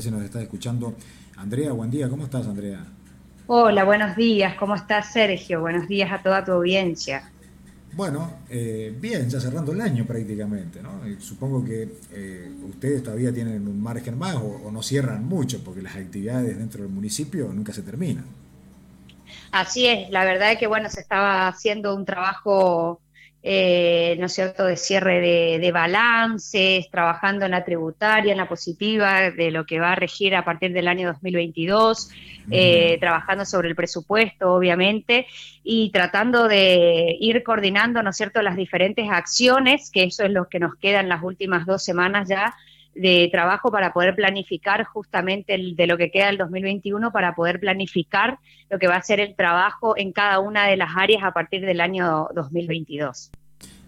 si nos está escuchando. Andrea, buen día, ¿cómo estás, Andrea? Hola, buenos días, ¿cómo estás, Sergio? Buenos días a toda tu audiencia. Bueno, eh, bien, ya cerrando el año prácticamente, ¿no? supongo que eh, ustedes todavía tienen un margen más o, no cierran mucho, porque las actividades dentro del municipio nunca se terminan. Así es, la verdad es que bueno, se estaba haciendo un trabajo eh, ¿no es cierto?, de cierre de, balances, trabajando en la tributaria, en la positiva, de lo que va a regir a partir del año 2022, eh, trabajando sobre el presupuesto, obviamente, y tratando de ir coordinando, ¿no es cierto?, las diferentes acciones, que eso es lo que nos queda en las últimas dos semanas ya, de trabajo para poder planificar justamente de lo que queda del 2021 para poder planificar lo que va a ser el trabajo en cada una de las áreas a partir del año 2022.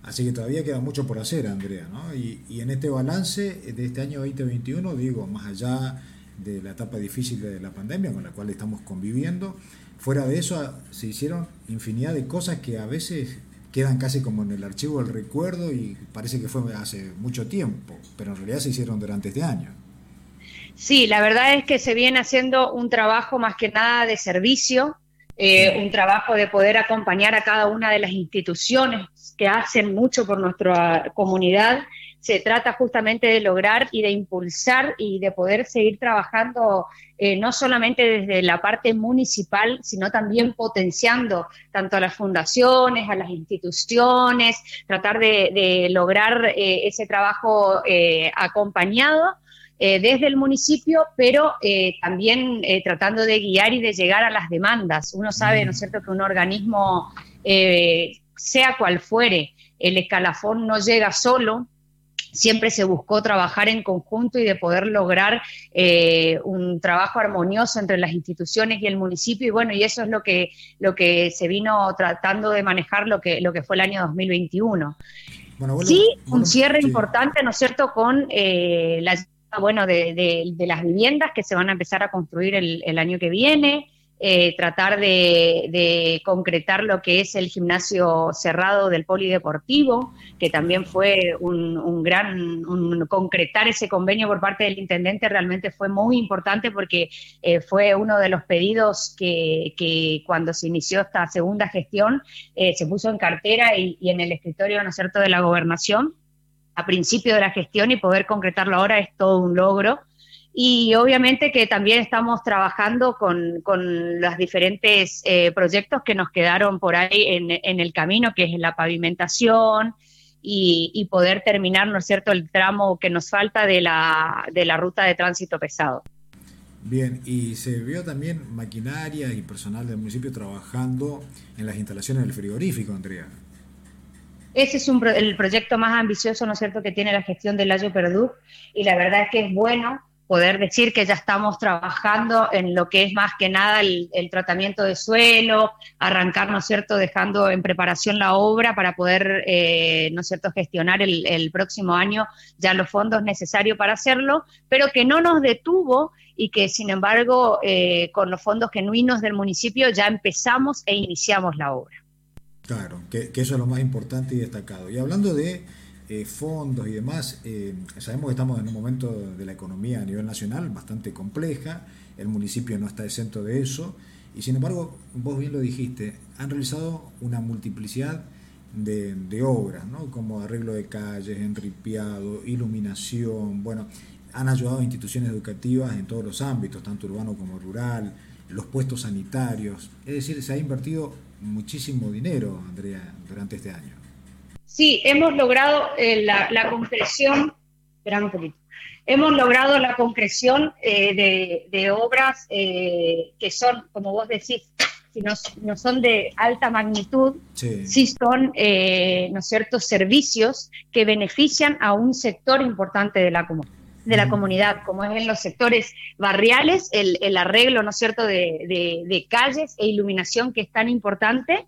Así que todavía queda mucho por hacer, Andrea, ¿no? Y, y en este balance de este año 2021, digo, más allá de la etapa difícil de la pandemia con la cual estamos conviviendo, fuera de eso se hicieron infinidad de cosas que a veces quedan casi como en el archivo del recuerdo y parece que fue hace mucho tiempo, pero en realidad se hicieron durante este año. Sí, la verdad es que se viene haciendo un trabajo más que nada de servicio, eh, un trabajo de poder acompañar a cada una de las instituciones que hacen mucho por nuestra comunidad se trata justamente de lograr y de impulsar y de poder seguir trabajando eh, no solamente desde la parte municipal, sino también potenciando tanto a las fundaciones, a las instituciones, tratar de, lograr eh, ese trabajo eh, acompañado desde el municipio, pero también tratando de guiar y de llegar a las demandas. Uno sabe, ¿no es cierto?, que un organismo, sea cual fuere, el escalafón no llega solo, siempre se buscó trabajar en conjunto y de poder lograr eh, un trabajo armonioso entre las instituciones y el municipio. Y bueno y eso es lo que lo que se vino tratando de manejar lo que lo que fue el año 2021 sí un cierre importante no es cierto con eh, la bueno de, las viviendas que se van a empezar a construir el año que viene eh, tratar de, concretar lo que es el gimnasio cerrado del polideportivo, que también fue un, gran, concretar ese convenio por parte del intendente realmente fue muy importante porque eh, fue uno de los pedidos que, cuando se inició esta segunda gestión eh, se puso en cartera y, y en el escritorio, ¿no es cierto?, de la gobernación a principio de la gestión y poder concretarlo ahora es todo un logro y obviamente que también estamos trabajando con, los diferentes eh, proyectos que nos quedaron por ahí en, el camino, que es la pavimentación y, poder terminar, ¿no es cierto?, el tramo que nos falta de la, de la ruta de tránsito pesado. Bien, y se vio también maquinaria y personal del municipio trabajando en las instalaciones del frigorífico, Andrea. Ese es el proyecto más ambicioso, ¿no es cierto?, que tiene la gestión del Layo Perdú, y la verdad es que es bueno poder decir que ya estamos trabajando en lo que es más que nada el, tratamiento de suelo, arrancar, ¿no es cierto?, dejando en preparación la obra para poder, eh, ¿no es cierto?, gestionar el, próximo año ya los fondos necesarios para hacerlo, pero que no nos detuvo y que, sin embargo, eh, con los fondos genuinos del municipio ya empezamos e iniciamos la obra. Claro, que eso es lo más importante y destacado. Y hablando de eh, fondos y demás. Eh, sabemos que estamos en un momento de la economía a nivel nacional bastante compleja, el municipio no está exento de eso, y sin embargo, vos bien lo dijiste, han realizado una multiplicidad de, obras, ¿no? como arreglo de calles, enripiado, iluminación, bueno, han ayudado a instituciones educativas en todos los ámbitos, tanto urbano como rural, los puestos sanitarios, es decir, se ha invertido muchísimo dinero, Andrea, durante este año. Sí, hemos logrado eh, la, concreción, esperamos un poquito, hemos logrado la concreción eh, de, obras eh, que son, como vos decís, si no, son de alta magnitud, sí, son, ¿no es cierto?, servicios que benefician a un sector importante de la comunidad de la comunidad, como es en los sectores barriales, el, arreglo, ¿no es cierto?, de, de, calles e iluminación que es tan importante,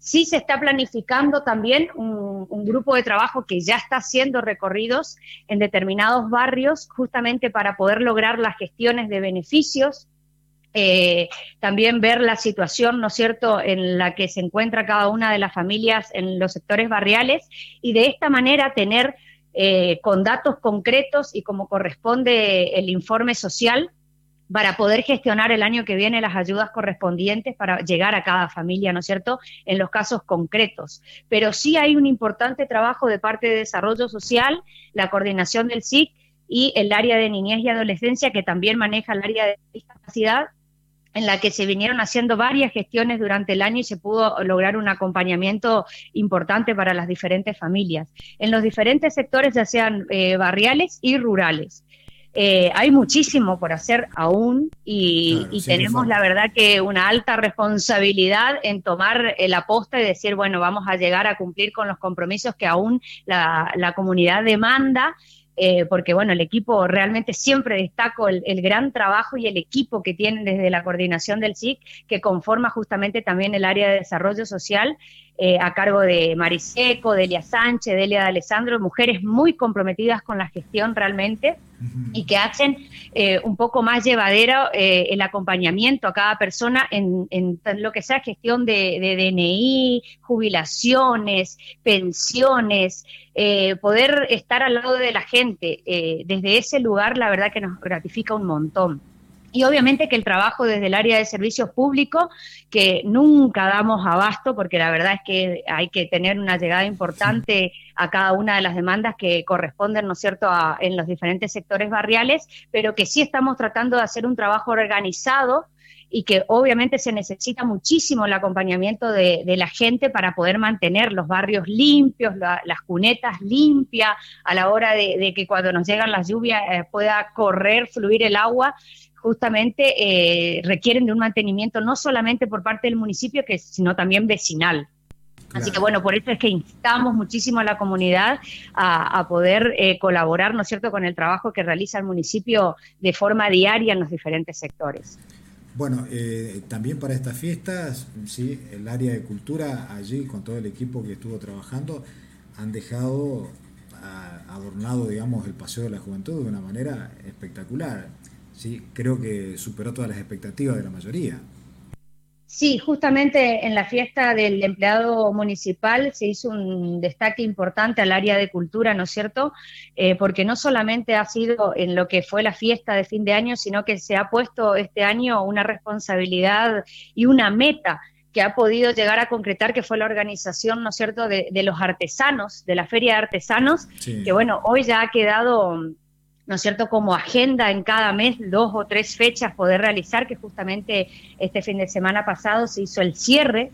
Sí se está planificando también un, grupo de trabajo que ya está haciendo recorridos en determinados barrios justamente para poder lograr las gestiones de beneficios, eh, también ver la situación, ¿no es cierto?, en la que se encuentra cada una de las familias en los sectores barriales y de esta manera tener eh, con datos concretos y como corresponde el informe social para poder gestionar el año que viene las ayudas correspondientes para llegar a cada familia, ¿no es cierto?, en los casos concretos. Pero sí hay un importante trabajo de parte de desarrollo social, la coordinación del SIC y el área de niñez y adolescencia, que también maneja el área de discapacidad, en la que se vinieron haciendo varias gestiones durante el año y se pudo lograr un acompañamiento importante para las diferentes familias, en los diferentes sectores, ya sean eh, barriales y rurales. Eh, hay muchísimo por hacer aún y, tenemos la verdad que una alta responsabilidad en tomar la posta y decir, bueno, vamos a llegar a cumplir con los compromisos que aún la, la comunidad demanda eh, porque bueno, el equipo realmente siempre destaco el, gran trabajo y el equipo que tienen desde la coordinación del SIC, que conforma justamente también el área de desarrollo social eh, a cargo de Mariseco, Delia Sánchez, Delia de Alessandro, mujeres muy comprometidas con la gestión realmente y que hacen eh, un poco más llevadero eh, el acompañamiento a cada persona en, lo que sea gestión de, DNI, jubilaciones, pensiones, poder estar al lado de la gente. desde ese lugar, la verdad que nos gratifica un montón. Y obviamente que el trabajo desde el área de servicios públicos, que nunca damos abasto, porque la verdad es que hay que tener una llegada importante a cada una de las demandas que corresponden, ¿no es cierto?, en los diferentes sectores barriales, pero que sí estamos tratando de hacer un trabajo organizado y que obviamente se necesita muchísimo el acompañamiento de, la gente para poder mantener los barrios limpios, las cunetas limpias, a la hora de, que cuando nos llegan las lluvias eh, pueda correr, fluir el agua justamente eh, requieren de un mantenimiento no solamente por parte del municipio, que, sino también vecinal. Así que bueno, por eso es que instamos muchísimo a la comunidad a, poder eh, colaborar, ¿no es cierto?, con el trabajo que realiza el municipio de forma diaria en los diferentes sectores. Bueno, eh, también para estas fiestas, sí, el área de cultura allí con todo el equipo que estuvo trabajando han dejado adornado, digamos, el paseo de la juventud de una manera espectacular. ¿Sí? creo que superó todas las expectativas de la mayoría. Sí, justamente en la fiesta del empleado municipal se hizo un destaque importante al área de cultura, ¿no es cierto? Eh, porque no solamente ha sido en lo que fue la fiesta de fin de año, sino que se ha puesto este año una responsabilidad y una meta que ha podido llegar a concretar, que fue la organización, ¿no es cierto?, de, los artesanos, de la Feria de Artesanos, que bueno, hoy ya ha quedado ¿no es cierto?, como agenda en cada mes, dos o tres fechas poder realizar, que justamente este fin de semana pasado se hizo el cierre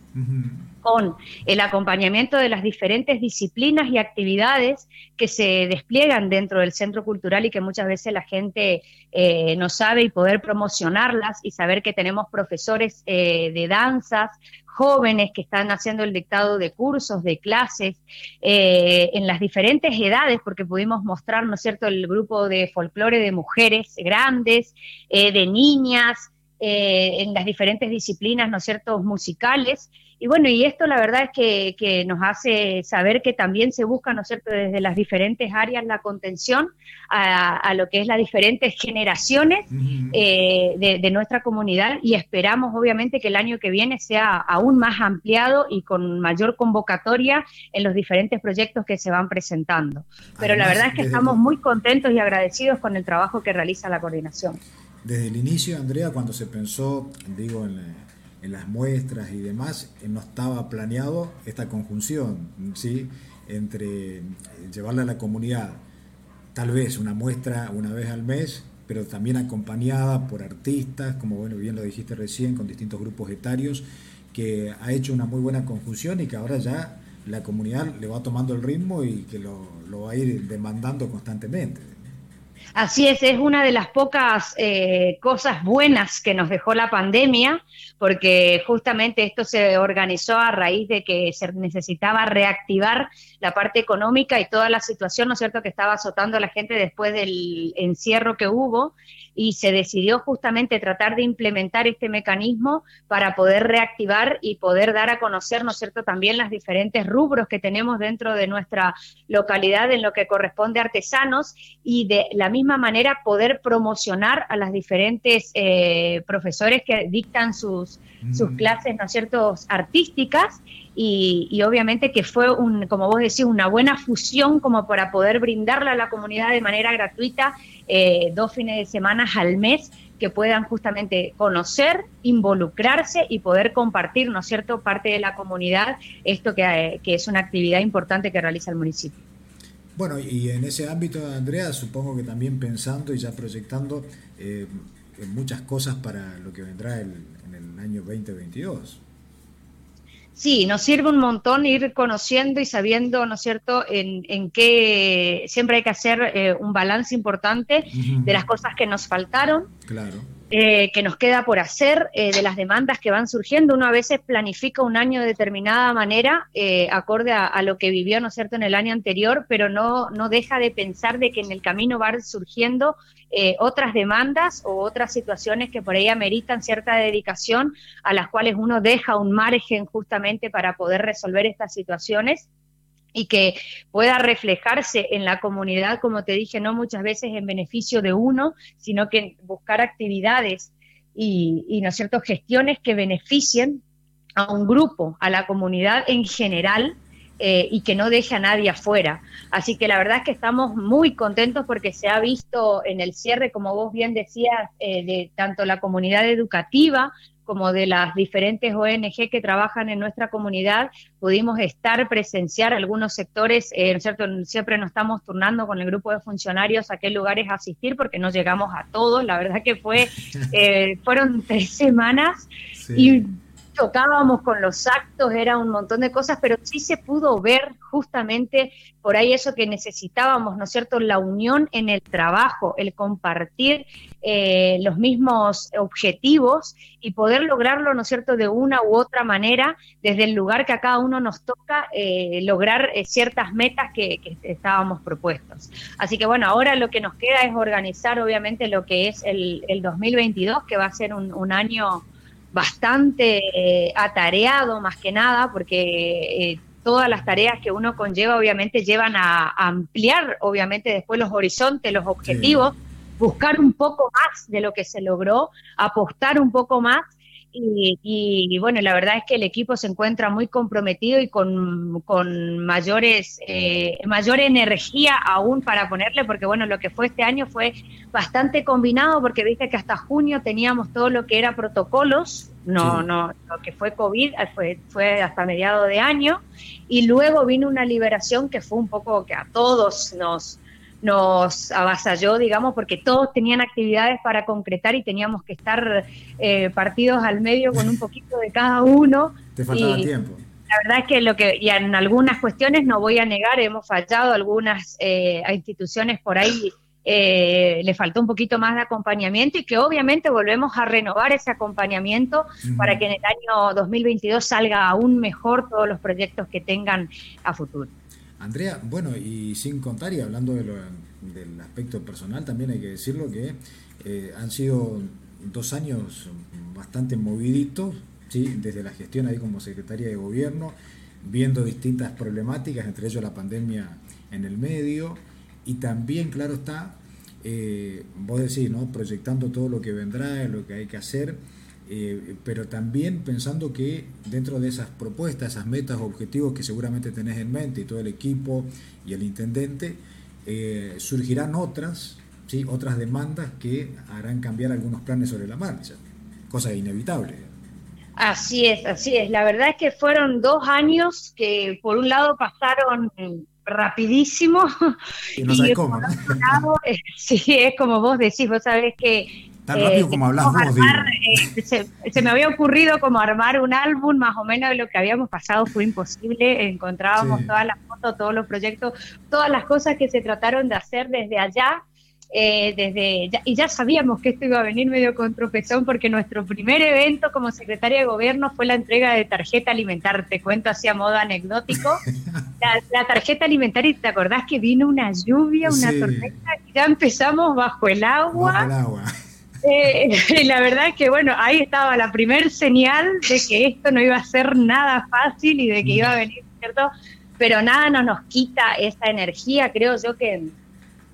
con el acompañamiento de las diferentes disciplinas y actividades que se despliegan dentro del centro cultural y que muchas veces la gente eh, no sabe y poder promocionarlas y saber que tenemos profesores eh, de danzas, jóvenes que están haciendo el dictado de cursos, de clases, eh, en las diferentes edades, porque pudimos mostrar, ¿no es cierto?, el grupo de folclore de mujeres grandes, de niñas, en las diferentes disciplinas, ¿no es cierto?, musicales, y bueno, y esto la verdad es que, nos hace saber que también se busca, ¿no es cierto?, desde las diferentes áreas la contención a, lo que es las diferentes generaciones eh, de, nuestra comunidad y esperamos obviamente que el año que viene sea aún más ampliado y con mayor convocatoria en los diferentes proyectos que se van presentando. Pero la verdad es que estamos muy contentos y agradecidos con el trabajo que realiza la coordinación. Desde el inicio, Andrea, cuando se pensó, digo, en en las muestras y demás, eh, no estaba planeado esta conjunción, ¿sí? entre eh, llevarla a la comunidad, tal vez una muestra una vez al mes, pero también acompañada por artistas, como bueno, bien lo dijiste recién, con distintos grupos etarios, que ha hecho una muy buena conjunción y que ahora ya la comunidad le va tomando el ritmo y que lo, lo va a ir demandando constantemente. Así es, es una de las pocas eh, cosas buenas que nos dejó la pandemia, porque justamente esto se organizó a raíz de que se necesitaba reactivar la parte económica y toda la situación, ¿no es cierto?, que estaba azotando a la gente después del encierro que hubo y se decidió justamente tratar de implementar este mecanismo para poder reactivar y poder dar a conocer, ¿no es cierto?, también las diferentes rubros que tenemos dentro de nuestra localidad en lo que corresponde a artesanos y de la misma manera poder promocionar a las diferentes eh, profesores que dictan sus, sus mm. clases, ¿no es cierto?, artísticas y, obviamente que fue, un, como vos decís, una buena fusión como para poder brindarle a la comunidad de manera gratuita eh, dos fines de semana al mes que puedan justamente conocer, involucrarse y poder compartir, ¿no es cierto?, parte de la comunidad, esto que, que es una actividad importante que realiza el municipio. Bueno, y en ese ámbito, Andrea, supongo que también pensando y ya proyectando eh, muchas cosas para lo que vendrá en el año 2022. Sí, nos sirve un montón ir conociendo y sabiendo, ¿no es cierto?, en, en qué siempre hay que hacer eh, un balance importante de las cosas que nos faltaron. Claro eh, que nos queda por hacer, eh, de las demandas que van surgiendo. Uno a veces planifica un año de determinada manera, eh, acorde a, lo que vivió, ¿no cierto?, en el año anterior, pero no, no deja de pensar de que en el camino van surgiendo otras demandas o otras situaciones que por ahí ameritan cierta dedicación, a las cuales uno deja un margen justamente para poder resolver estas situaciones y que pueda reflejarse en la comunidad, como te dije, no muchas veces en beneficio de uno, sino que buscar actividades y, ¿no es gestiones que beneficien a un grupo, a la comunidad en general, eh, y que no deje a nadie afuera. Así que la verdad es que estamos muy contentos porque se ha visto en el cierre, como vos bien decías, eh, de tanto la comunidad educativa como de las diferentes ONG que trabajan en nuestra comunidad, pudimos estar, presenciar algunos sectores, eh, ¿cierto? siempre nos estamos turnando con el grupo de funcionarios a qué lugares asistir porque no llegamos a todos, la verdad que fue, eh, fueron tres semanas y tocábamos con los actos, era un montón de cosas, pero sí se pudo ver justamente por ahí eso que necesitábamos, ¿no es cierto? La unión en el trabajo, el compartir eh, los mismos objetivos y poder lograrlo, ¿no es cierto?, de una u otra manera, desde el lugar que a cada uno nos toca, eh, lograr eh, ciertas metas que, estábamos propuestos. Así que bueno, ahora lo que nos queda es organizar, obviamente, lo que es el, 2022, que va a ser un año bastante eh, atareado más que nada, porque todas las tareas que uno conlleva obviamente llevan a, ampliar obviamente después los horizontes, los objetivos, buscar un poco más de lo que se logró, apostar un poco más. Y, bueno, la verdad es que el equipo se encuentra muy comprometido y con, mayores, eh, mayor energía aún para ponerle, porque bueno, lo que fue este año fue bastante combinado, porque viste que hasta junio teníamos todo lo que era protocolos, no, no, lo que fue COVID eh, fue, fue hasta mediado de año, y luego vino una liberación que fue un poco que a todos nos, nos avasalló, digamos, porque todos tenían actividades para concretar y teníamos que estar eh, partidos al medio con un poquito de cada uno. Te faltaba tiempo. La verdad es que lo que, y en algunas cuestiones no voy a negar, hemos fallado, algunas eh, instituciones por ahí eh, le faltó un poquito más de acompañamiento y que obviamente volvemos a renovar ese acompañamiento para que en el año 2022 salga aún mejor todos los proyectos que tengan a futuro. Andrea, bueno, y sin contar y hablando de del aspecto personal, también hay que decirlo que eh, han sido dos años bastante moviditos, ¿sí? desde la gestión ahí como secretaria de gobierno, viendo distintas problemáticas, entre ellos la pandemia en el medio, y también, claro está, eh, vos decís, ¿no? proyectando todo lo que vendrá, lo que hay que hacer, eh, pero también pensando que dentro de esas propuestas, esas metas, objetivos que seguramente tenés en mente y todo el equipo y el intendente, eh, surgirán otras, ¿sí? otras demandas que harán cambiar algunos planes sobre la marcha, cosa inevitable. Así es, así es. La verdad es que fueron dos años que por un lado pasaron rapidísimo. Y no sabes cómo. Eh, sí, es como vos decís, vos sabés que Tan rápido eh, como hablas vos, eh, se, me había ocurrido como armar un álbum, más o menos de lo que habíamos pasado fue imposible. Encontrábamos todas las fotos, todos los proyectos, todas las cosas que se trataron de hacer desde allá. Eh, desde y ya sabíamos que esto iba a venir medio con tropezón porque nuestro primer evento como secretaria de gobierno fue la entrega de tarjeta alimentaria. Te cuento así a modo anecdótico. La, tarjeta alimentaria, ¿te acordás que vino una lluvia, una tormenta? Y ya empezamos bajo el agua. Bajo el agua eh, la verdad es que, bueno, ahí estaba la primer señal de que esto no iba a ser nada fácil y de que iba a venir, ¿cierto? Pero nada no nos quita esa energía, creo yo que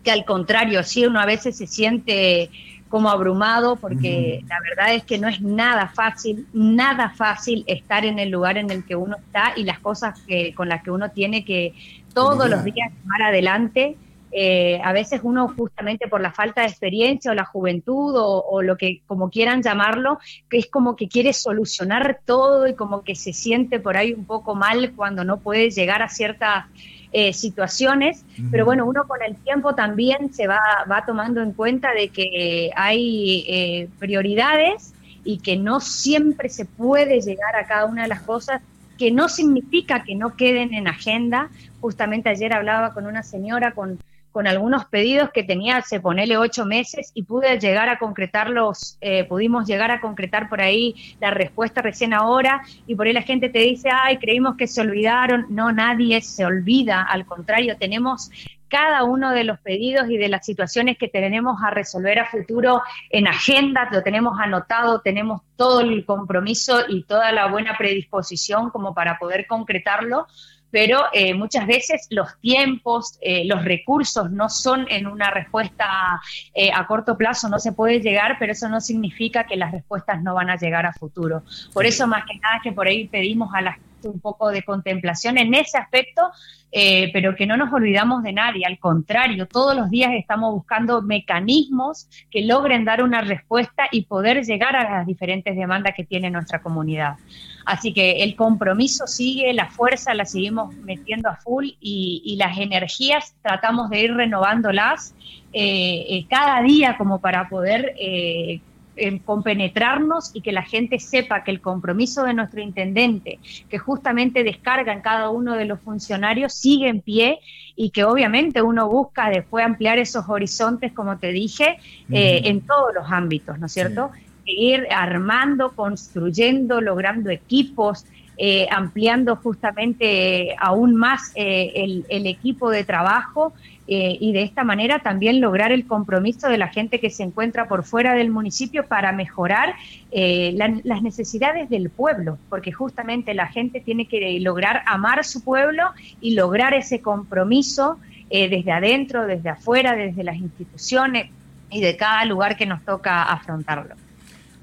que al contrario, sí uno a veces se siente como abrumado porque la verdad es que no es nada fácil, nada fácil estar en el lugar en el que uno está y las cosas que con las que uno tiene que todos los días llevar adelante. Eh, a veces uno justamente por la falta de experiencia o la juventud o, o, lo que como quieran llamarlo, que es como que quiere solucionar todo y como que se siente por ahí un poco mal cuando no puede llegar a ciertas eh, situaciones, pero bueno, uno con el tiempo también se va, va tomando en cuenta de que hay eh, prioridades y que no siempre se puede llegar a cada una de las cosas, que no significa que no queden en agenda. Justamente ayer hablaba con una señora con con algunos pedidos que tenía, se ponele ocho meses y pude llegar a concretarlos, eh, pudimos llegar a concretar por ahí la respuesta recién ahora y por ahí la gente te dice, ay, creímos que se olvidaron. No, nadie se olvida, al contrario, tenemos cada uno de los pedidos y de las situaciones que tenemos a resolver a futuro en agenda, lo tenemos anotado, tenemos todo el compromiso y toda la buena predisposición como para poder concretarlo pero eh, muchas veces los tiempos, eh, los recursos no son en una respuesta eh, a corto plazo, no se puede llegar, pero eso no significa que las respuestas no van a llegar a futuro. Por eso más que nada que por ahí pedimos a la un poco de contemplación en ese aspecto, eh, pero que no nos olvidamos de nadie, al contrario, todos los días estamos buscando mecanismos que logren dar una respuesta y poder llegar a las diferentes demandas que tiene nuestra comunidad. Así que el compromiso sigue, la fuerza la seguimos metiendo a full y, las energías tratamos de ir renovándolas eh, eh, cada día como para poder en compenetrarnos y que la gente sepa que el compromiso de nuestro intendente, que justamente descarga en cada uno de los funcionarios, sigue en pie y que obviamente uno busca después ampliar esos horizontes, como te dije, eh, en todos los ámbitos, ¿no es cierto? Seguir armando, construyendo, logrando equipos, eh, ampliando justamente aún más eh, el, el, equipo de trabajo eh, y de esta manera también lograr el compromiso de la gente que se encuentra por fuera del municipio para mejorar eh, las necesidades del pueblo, porque justamente la gente tiene que lograr amar su pueblo y lograr ese compromiso eh, desde adentro, desde afuera, desde las instituciones y de cada lugar que nos toca afrontarlo.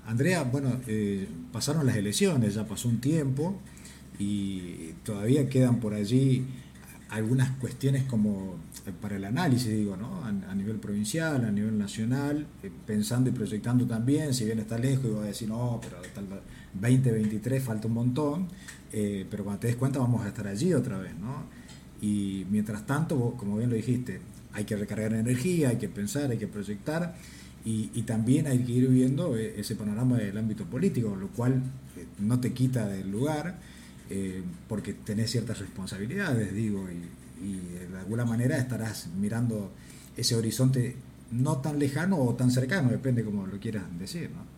Andrea, bueno, pasaron las elecciones, ya pasó un tiempo y todavía quedan por allí algunas cuestiones como para el análisis, digo, ¿no? a, nivel provincial, a nivel nacional, eh, pensando y proyectando también, si bien está lejos, y voy a decir, no, pero hasta el 2023 falta un montón, eh, pero cuando te des cuenta vamos a estar allí otra vez, ¿no? Y mientras tanto, como bien lo dijiste, hay que recargar energía, hay que pensar, hay que proyectar, y, y también hay que ir viendo ese panorama del ámbito político, lo cual no te quita del lugar, porque tenés ciertas responsabilidades, digo, y, y de alguna manera estarás mirando ese horizonte no tan lejano o tan cercano, depende como lo quieras decir, ¿no?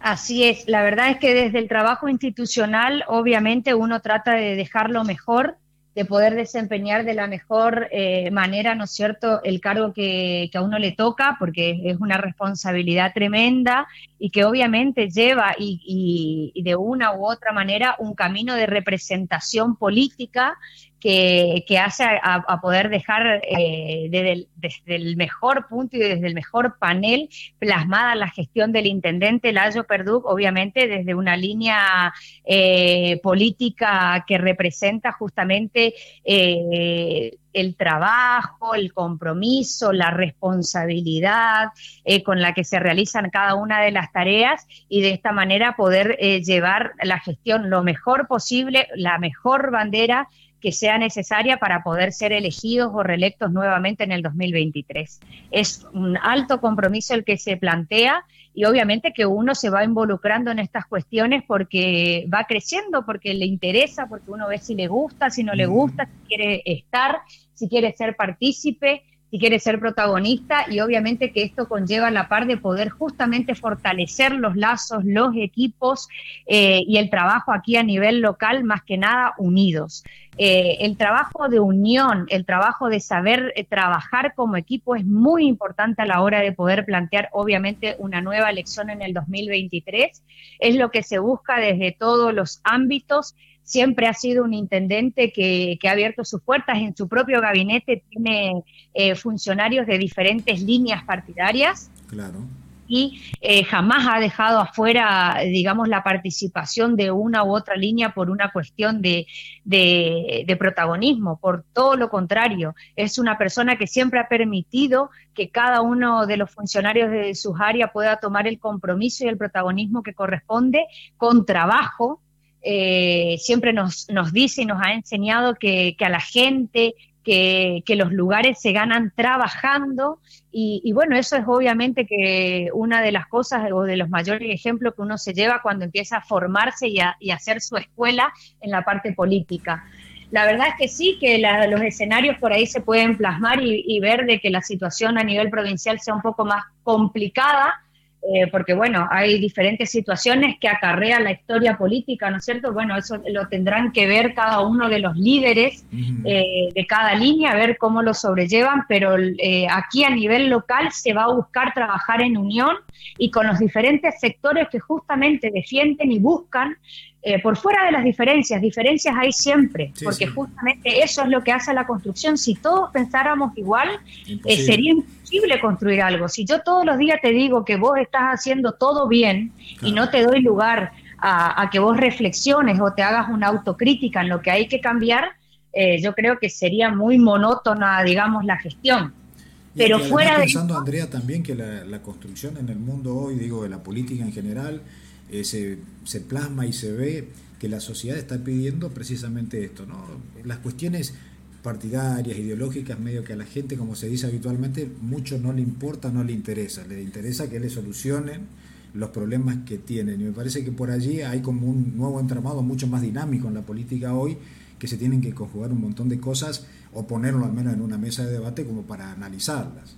Así es, la verdad es que desde el trabajo institucional obviamente uno trata de dejarlo mejor, de poder desempeñar de la mejor eh, manera, ¿no es cierto?, el cargo que, que, a uno le toca, porque es una responsabilidad tremenda y que obviamente lleva y, de una u otra manera un camino de representación política que, hace a, poder dejar eh, desde, el, mejor punto y desde el mejor panel plasmada la gestión del intendente Layo Perduc, obviamente desde una línea eh, política que representa justamente eh, el trabajo, el compromiso, la responsabilidad con la que se realizan cada una de las tareas y de esta manera poder llevar la gestión lo mejor posible, la mejor bandera que sea necesaria para poder ser elegidos o reelectos nuevamente en el 2023. Es un alto compromiso el que se plantea y obviamente que uno se va involucrando en estas cuestiones porque va creciendo, porque le interesa, porque uno ve si le gusta, si no le gusta, si quiere estar, si quiere ser partícipe si quiere ser protagonista y obviamente que esto conlleva la par de poder justamente fortalecer los lazos, los equipos eh, y el trabajo aquí a nivel local, más que nada unidos. Eh, el trabajo de unión, el trabajo de saber eh, trabajar como equipo es muy importante a la hora de poder plantear obviamente una nueva elección en el 2023. Es lo que se busca desde todos los ámbitos siempre ha sido un intendente que, ha abierto sus puertas. En su propio gabinete tiene eh, funcionarios de diferentes líneas partidarias. Claro y eh, jamás ha dejado afuera, digamos, la participación de una u otra línea por una cuestión de, de, protagonismo, por todo lo contrario, es una persona que siempre ha permitido que cada uno de los funcionarios de sus áreas pueda tomar el compromiso y el protagonismo que corresponde con trabajo, eh, siempre nos, nos, dice y nos ha enseñado que, que, a la gente que, los lugares se ganan trabajando y, bueno, eso es obviamente que una de las cosas o de los mayores ejemplos que uno se lleva cuando empieza a formarse y a, hacer su escuela en la parte política. La verdad es que sí, que los escenarios por ahí se pueden plasmar y, y ver de que la situación a nivel provincial sea un poco más complicada, eh, porque bueno, hay diferentes situaciones que acarrea la historia política, ¿no es cierto? Bueno, eso lo tendrán que ver cada uno de los líderes eh, de cada línea, a ver cómo lo sobrellevan, pero eh, aquí a nivel local se va a buscar trabajar en unión y con los diferentes sectores que justamente defienden y buscan por fuera de las diferencias, diferencias hay siempre, porque justamente eso es lo que hace la construcción. Si todos pensáramos igual, sería construir algo. Si yo todos los días te digo que vos estás haciendo todo bien y no te doy lugar a, que vos reflexiones o te hagas una autocrítica en lo que hay que cambiar, eh, yo creo que sería muy monótona, digamos, la gestión. Pero fuera pensando, Andrea, también que la, construcción en el mundo hoy, digo, de la política en general, eh, se, se plasma y se ve que la sociedad está pidiendo precisamente esto, ¿no? Las cuestiones partidarias, ideológicas, medio que a la gente, como se dice habitualmente, mucho no le importa, no le interesa. Le interesa que le solucionen los problemas que tienen. Y me parece que por allí hay como un nuevo entramado mucho más dinámico en la política hoy, que se tienen que conjugar un montón de cosas o ponerlo al menos en una mesa de debate como para analizarlas.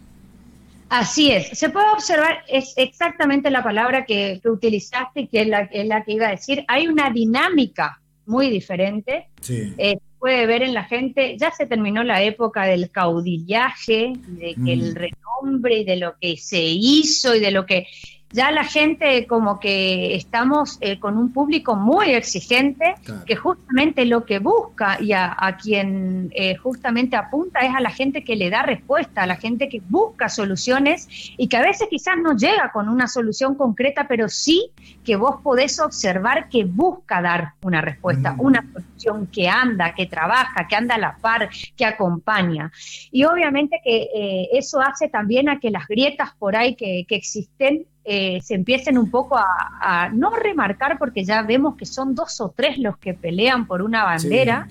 Así es, se puede observar, es exactamente la palabra que, que utilizaste, que es la, es la, que iba a decir, hay una dinámica muy diferente. Sí. Eh, puede ver en la gente, ya se terminó la época del caudillaje, de que el mm. renombre y de lo que se hizo y de lo que ya la gente como que estamos eh, con un público muy exigente que justamente lo que busca y a, quien eh, justamente apunta es a la gente que le da respuesta, a la gente que busca soluciones y que a veces quizás no llega con una solución concreta, pero sí que vos podés observar que busca dar una respuesta, mm. una solución que anda, que trabaja, que anda a la par, que acompaña. Y obviamente que eh, eso hace también a que las grietas por ahí que, que existen eh, se empiecen un poco a, no remarcar porque ya vemos que son dos o tres los que pelean por una bandera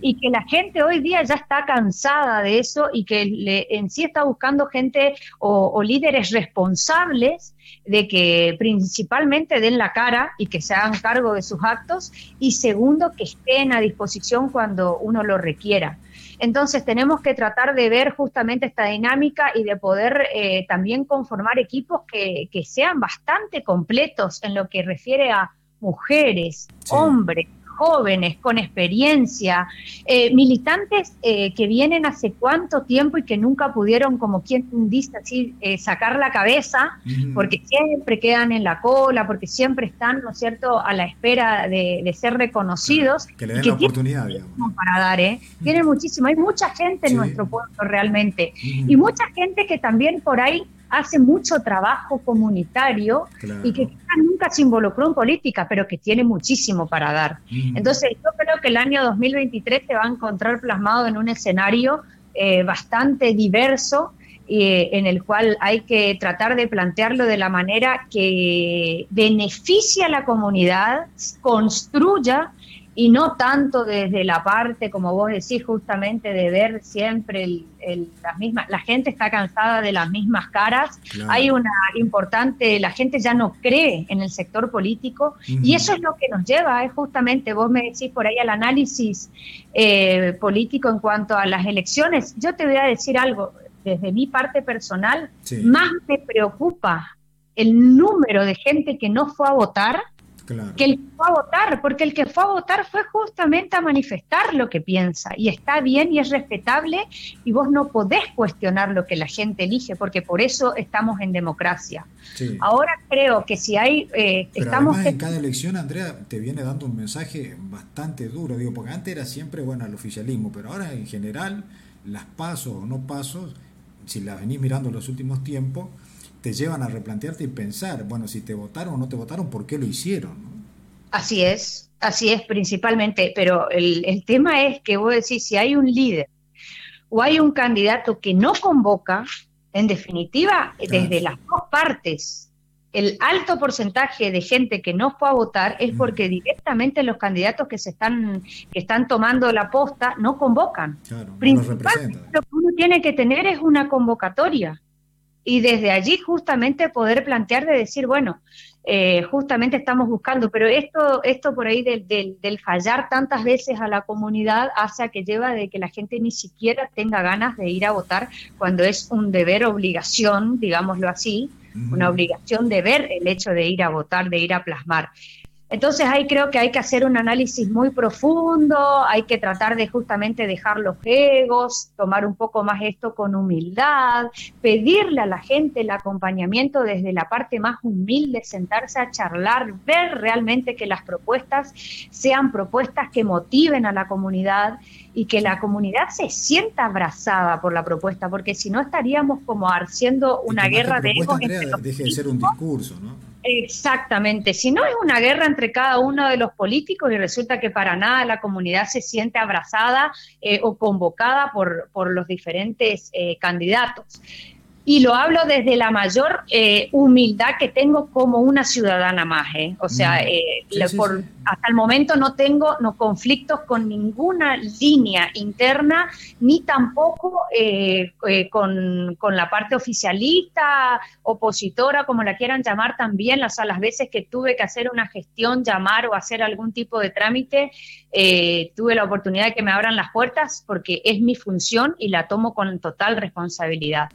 y que la gente hoy día ya está cansada de eso y que en sí está buscando gente o, líderes responsables de que principalmente den la cara y que se hagan cargo de sus actos y segundo que estén a disposición cuando uno lo requiera. Entonces tenemos que tratar de ver justamente esta dinámica y de poder eh, también conformar equipos que, sean bastante completos en lo que refiere a mujeres, hombres, jóvenes con experiencia, eh, militantes eh, que vienen hace cuánto tiempo y que nunca pudieron, como quien dice así, eh, sacar la cabeza, porque siempre quedan en la cola, porque siempre están, ¿no es cierto?, a la espera de, ser reconocidos. Que le den la oportunidad, digamos. Para dar, ¿eh? Tiene muchísimo. Hay mucha gente en nuestro pueblo realmente. Y mucha gente que también por ahí hace mucho trabajo comunitario y que nunca se involucró en política, pero que tiene muchísimo para dar. Entonces, yo creo que el año 2023 se va a encontrar plasmado en un escenario eh, bastante diverso eh, en el cual hay que tratar de plantearlo de la manera que beneficie a la comunidad, construya y no tanto desde la parte, como vos decís, justamente de ver siempre el, las mismas, la gente está cansada de las mismas caras, hay una importante, la gente ya no cree en el sector político y eso es lo que nos lleva, es justamente, vos me decís por ahí al análisis eh, político en cuanto a las elecciones, yo te voy a decir algo, desde mi parte personal, más me preocupa el número de gente que no fue a votar que el que fue a votar, porque el que fue a votar fue justamente a manifestar lo que piensa y está bien y es respetable y vos no podés cuestionar lo que la gente elige, porque por eso estamos en democracia. Ahora creo que si hay... Eh, estamos además en cada elección, Andrea, te viene dando un mensaje bastante duro, digo, porque antes era siempre, bueno, el oficialismo, pero ahora en general las pasos o no pasos, si las venís mirando en los últimos tiempos, te llevan a replantearte y pensar, bueno, si te votaron o no te votaron, ¿por qué lo hicieron? Así es, así es principalmente, pero el, el tema es que vos decís, si hay un líder o hay un candidato que no convoca, en definitiva, desde las dos partes, el alto porcentaje de gente que no fue a votar es mm. porque directamente los candidatos que se están que están tomando la posta no convocan. Claro, Principalmente lo que uno tiene que tener es una convocatoria y desde allí justamente poder plantear de decir, bueno, eh, justamente estamos buscando, pero esto, esto por ahí del, del, fallar tantas veces a la comunidad hace a que lleva de que la gente ni siquiera tenga ganas de ir a votar cuando es un deber obligación, digámoslo así, una obligación de ver el hecho de ir a votar, de ir a plasmar. Entonces ahí creo que hay que hacer un análisis muy profundo, hay que tratar de justamente dejar los egos, tomar un poco más esto con humildad, pedirle a la gente el acompañamiento desde la parte más humilde, sentarse a charlar, ver realmente que las propuestas sean propuestas que motiven a la comunidad y que la comunidad se sienta abrazada por la propuesta, porque si no estaríamos como haciendo una guerra de egos. deje de ser un discurso, ¿no? Exactamente, si no es una guerra entre cada uno de los políticos y resulta que para nada la comunidad se siente abrazada eh, o convocada por, por los diferentes eh, candidatos y lo hablo desde la mayor eh, humildad que tengo como una ciudadana más. ¿eh? O sea, mm. eh, por, hasta el momento no tengo no conflictos con ninguna línea interna, ni tampoco con, con, la parte oficialista, opositora, como la quieran llamar también. Las, las veces que tuve que hacer una gestión, llamar o hacer algún tipo de trámite, tuve la oportunidad de que me abran las puertas porque es mi función y la tomo con total responsabilidad.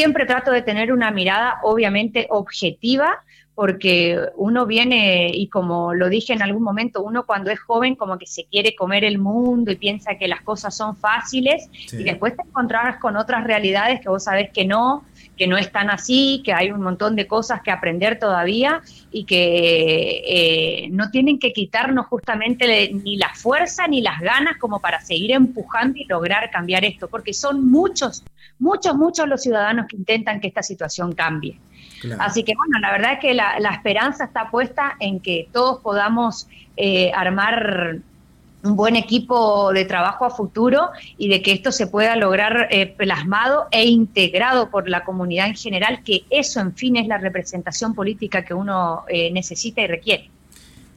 Siempre trato de tener una mirada obviamente objetiva, porque uno viene, y como lo dije en algún momento, uno cuando es joven como que se quiere comer el mundo y piensa que las cosas son fáciles, y después te encontrarás con otras realidades que vos sabés que no, que no están así, que hay un montón de cosas que aprender todavía y que eh, no tienen que quitarnos justamente ni la fuerza ni las ganas como para seguir empujando y lograr cambiar esto, porque son muchos muchos, muchos los ciudadanos que intentan que esta situación cambie. Así que bueno, la verdad es que la, esperanza está puesta en que todos podamos eh, armar un buen equipo de trabajo a futuro y de que esto se pueda lograr eh, plasmado e integrado por la comunidad en general, que eso en fin es la representación política que uno eh, necesita y requiere.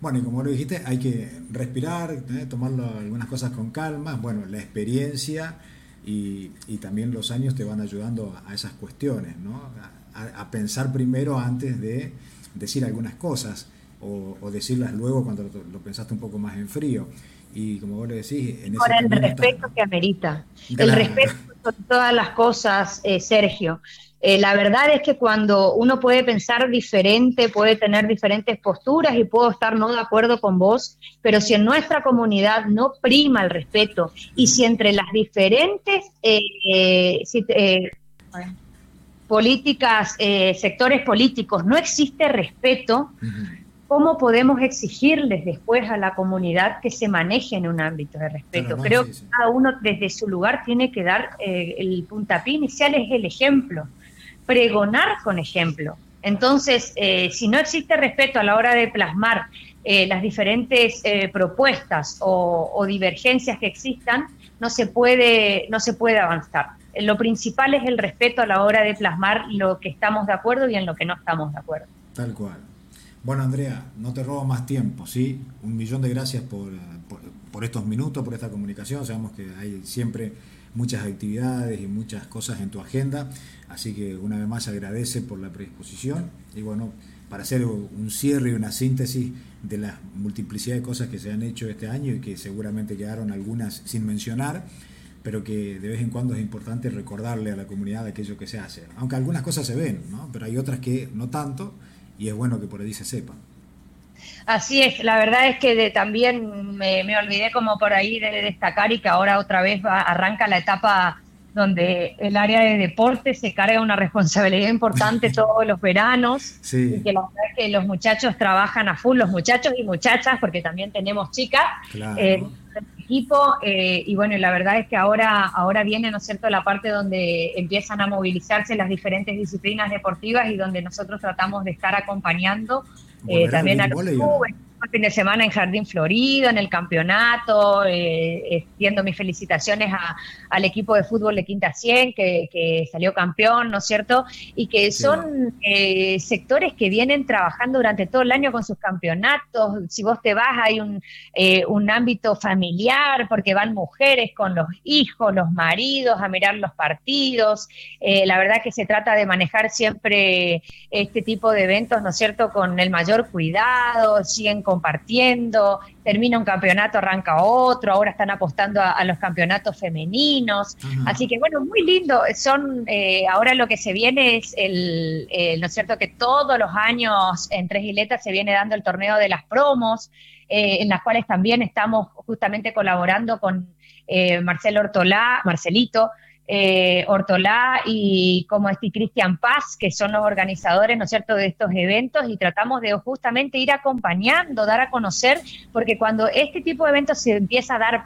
Bueno, y como lo dijiste, hay que respirar, tomar algunas cosas con calma. Bueno, la experiencia y, también los años te van ayudando a, esas cuestiones, ¿no? A, pensar primero antes de decir algunas cosas o, decirlas luego cuando lo, pensaste un poco más en frío. Y como vos lo decís, en ese el respeto que amerita. El respeto por todas las cosas, eh, Sergio. Eh, la verdad es que cuando uno puede pensar diferente, puede tener diferentes posturas y puedo estar no de acuerdo con vos, pero si en nuestra comunidad no prima el respeto y si entre las diferentes eh, eh, políticas, sectores políticos no existe respeto, ¿cómo podemos exigirles después a la comunidad que se maneje en un ámbito de respeto? Creo que cada uno desde su lugar tiene que dar el puntapié inicial, es el ejemplo pregonar con ejemplo. Entonces, eh, si no existe respeto a la hora de plasmar eh, las diferentes eh, propuestas o, divergencias que existan, no se puede, no se puede avanzar. Lo principal es el respeto a la hora de plasmar lo que estamos de acuerdo y en lo que no estamos de acuerdo. Tal cual. Bueno, Andrea, no te robo más tiempo, ¿sí? Un millón de gracias por, por estos minutos, por esta comunicación. Sabemos que hay siempre muchas actividades y muchas cosas en tu agenda. Así que una vez más agradece por la predisposición y bueno, para hacer un cierre y una síntesis de la multiplicidad de cosas que se han hecho este año y que seguramente quedaron algunas sin mencionar, pero que de vez en cuando es importante recordarle a la comunidad aquello que se hace. Aunque algunas cosas se ven, ¿no? pero hay otras que no tanto y es bueno que por ahí se sepan. Así es, la verdad es que también me, olvidé como por ahí de destacar y que ahora otra vez va, arranca la etapa donde el área de deporte se carga una responsabilidad importante todos los veranos y que la verdad es que los muchachos trabajan a full, los muchachos y muchachas, porque también tenemos chicas en eh, equipo eh, y bueno, la verdad es que ahora, ahora viene, ¿no es cierto?, la parte donde empiezan a movilizarse las diferentes disciplinas deportivas y donde nosotros tratamos de estar acompañando eh, también a los jóvenes fin de semana en Jardín Florido, en el campeonato, eh, extiendo mis felicitaciones al equipo de fútbol de Quinta 100 que, salió campeón, ¿no es cierto? Y que son eh, sectores que vienen trabajando durante todo el año con sus campeonatos. Si vos te vas, hay un, eh, un ámbito familiar, porque van mujeres con los hijos, los maridos a mirar los partidos. Eh, la verdad que se trata de manejar siempre este tipo de eventos, ¿no es cierto?, con el mayor cuidado, siguen con compartiendo, termina un campeonato, arranca otro, ahora están apostando a, los campeonatos femeninos, así que bueno, muy lindo, son, eh, ahora lo que se viene es el, ¿no es cierto?, que todos los años en Tres Giletas se viene dando el torneo de las promos, eh, en las cuales también estamos justamente colaborando con eh, Marcelo Ortolá, Marcelito, eh, Ortolá y como este Cristian Paz, que son los organizadores, ¿no es cierto?, de estos eventos y tratamos de justamente ir acompañando, dar a conocer, porque cuando este tipo de eventos se empieza a dar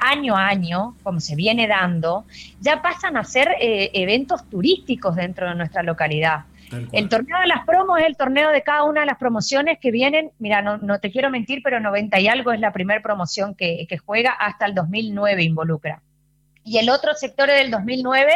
año a año, como se viene dando, ya pasan a ser eh, eventos turísticos dentro de nuestra localidad. El torneo de las promos es el torneo de cada una de las promociones que vienen, mira, no, te quiero mentir, pero 90 y algo es la primera promoción que, que juega, hasta el 2009 involucra y el otro sector es del 2009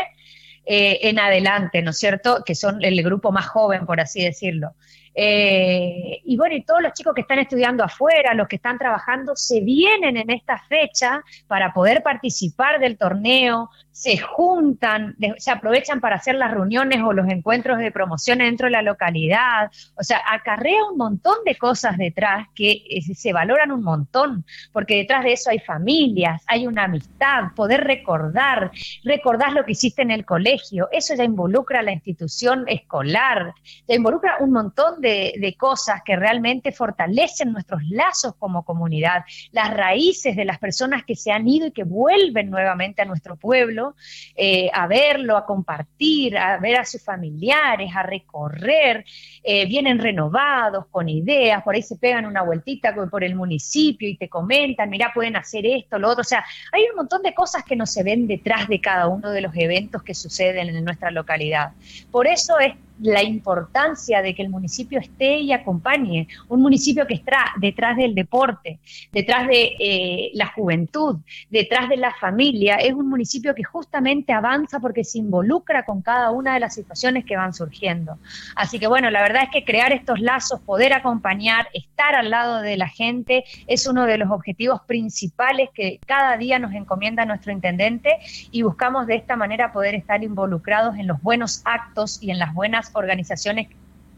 eh, en adelante, ¿no es cierto? Que son el grupo más joven, por así decirlo. Eh, y bueno, y todos los chicos que están estudiando afuera, los que están trabajando, se vienen en esta fecha para poder participar del torneo, se juntan, se aprovechan para hacer las reuniones o los encuentros de promoción dentro de la localidad. O sea, acarrea un montón de cosas detrás que eh, se valoran un montón, porque detrás de eso hay familias, hay una amistad, poder recordar, recordar lo que hiciste en el colegio, eso ya involucra a la institución escolar, ya involucra un montón de, cosas que realmente fortalecen nuestros lazos como comunidad, las raíces de las personas que se han ido y que vuelven nuevamente a nuestro pueblo eh, a verlo, a compartir, a ver a sus familiares, a recorrer, eh, vienen renovados, con ideas, por ahí se pegan una vueltita por el municipio y te comentan, mira, pueden hacer esto, lo otro, o sea, hay un montón de cosas que no se ven detrás de cada uno de los eventos que suceden en nuestra localidad. Por eso es la importancia de que el municipio esté y acompañe, un municipio que está detrás del deporte, detrás de eh, la juventud, detrás de la familia, es un municipio que justamente avanza porque se involucra con cada una de las situaciones que van surgiendo. Así que bueno, la verdad es que crear estos lazos, poder acompañar, estar al lado de la gente, es uno de los objetivos principales que cada día nos encomienda nuestro intendente y buscamos de esta manera poder estar involucrados en los buenos actos y en las buenas organizaciones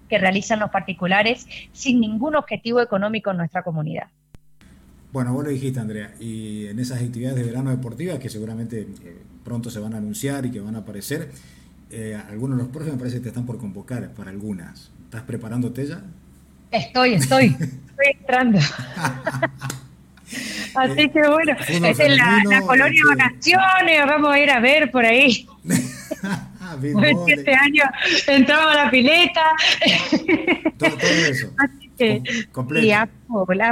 que realizan los particulares sin ningún objetivo económico en nuestra comunidad. Bueno, vos lo dijiste, Andrea, y en esas actividades de verano deportivas que seguramente eh, pronto se van a anunciar y que van a aparecer, eh, algunos de los profes me parece que te están por convocar para algunas. ¿Estás preparándote ya? Estoy, estoy, estoy entrando. Así que bueno, es en la, colonia de vacaciones, vamos a ir a ver por ahí. Este año entraba a la pileta. Todo, eso. Así que, y a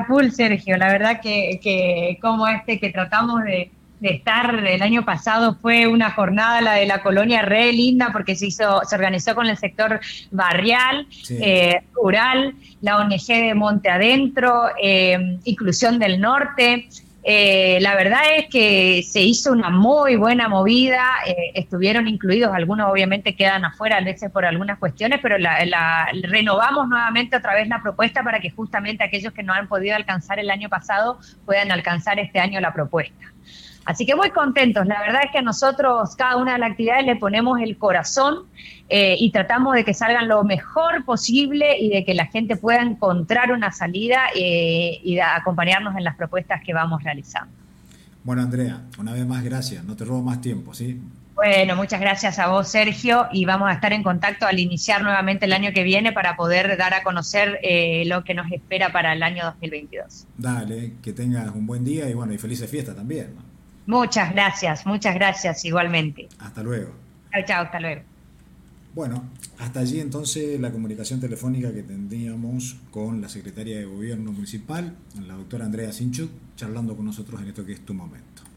full, Sergio. La verdad que, que como este que tratamos de, estar el año pasado fue una jornada la de la colonia re linda porque se hizo se organizó con el sector barrial eh, rural la ONG de Monte Adentro eh, inclusión del norte eh, la verdad es que se hizo una muy buena movida, eh, estuvieron incluidos, algunos obviamente quedan afuera a veces por algunas cuestiones, pero la, renovamos nuevamente otra vez la propuesta para que justamente aquellos que no han podido alcanzar el año pasado puedan alcanzar este año la propuesta. Así que muy contentos. La verdad es que nosotros, cada una de las actividades, le ponemos el corazón eh, y tratamos de que salgan lo mejor posible y de que la gente pueda encontrar una salida eh, y acompañarnos en las propuestas que vamos realizando. Bueno, Andrea, una vez más, gracias. No te robo más tiempo, ¿sí? Bueno, muchas gracias a vos, Sergio, y vamos a estar en contacto al iniciar nuevamente el año que viene para poder dar a conocer eh, lo que nos espera para el año 2022. Dale, que tengas un buen día y bueno, y felices fiestas también. Muchas gracias, muchas gracias igualmente. Hasta luego. Chao, chao, hasta luego. Bueno, hasta allí entonces la comunicación telefónica que tendríamos con la secretaria de Gobierno Municipal, la doctora Andrea Sinchuk, charlando con nosotros en esto que es tu momento.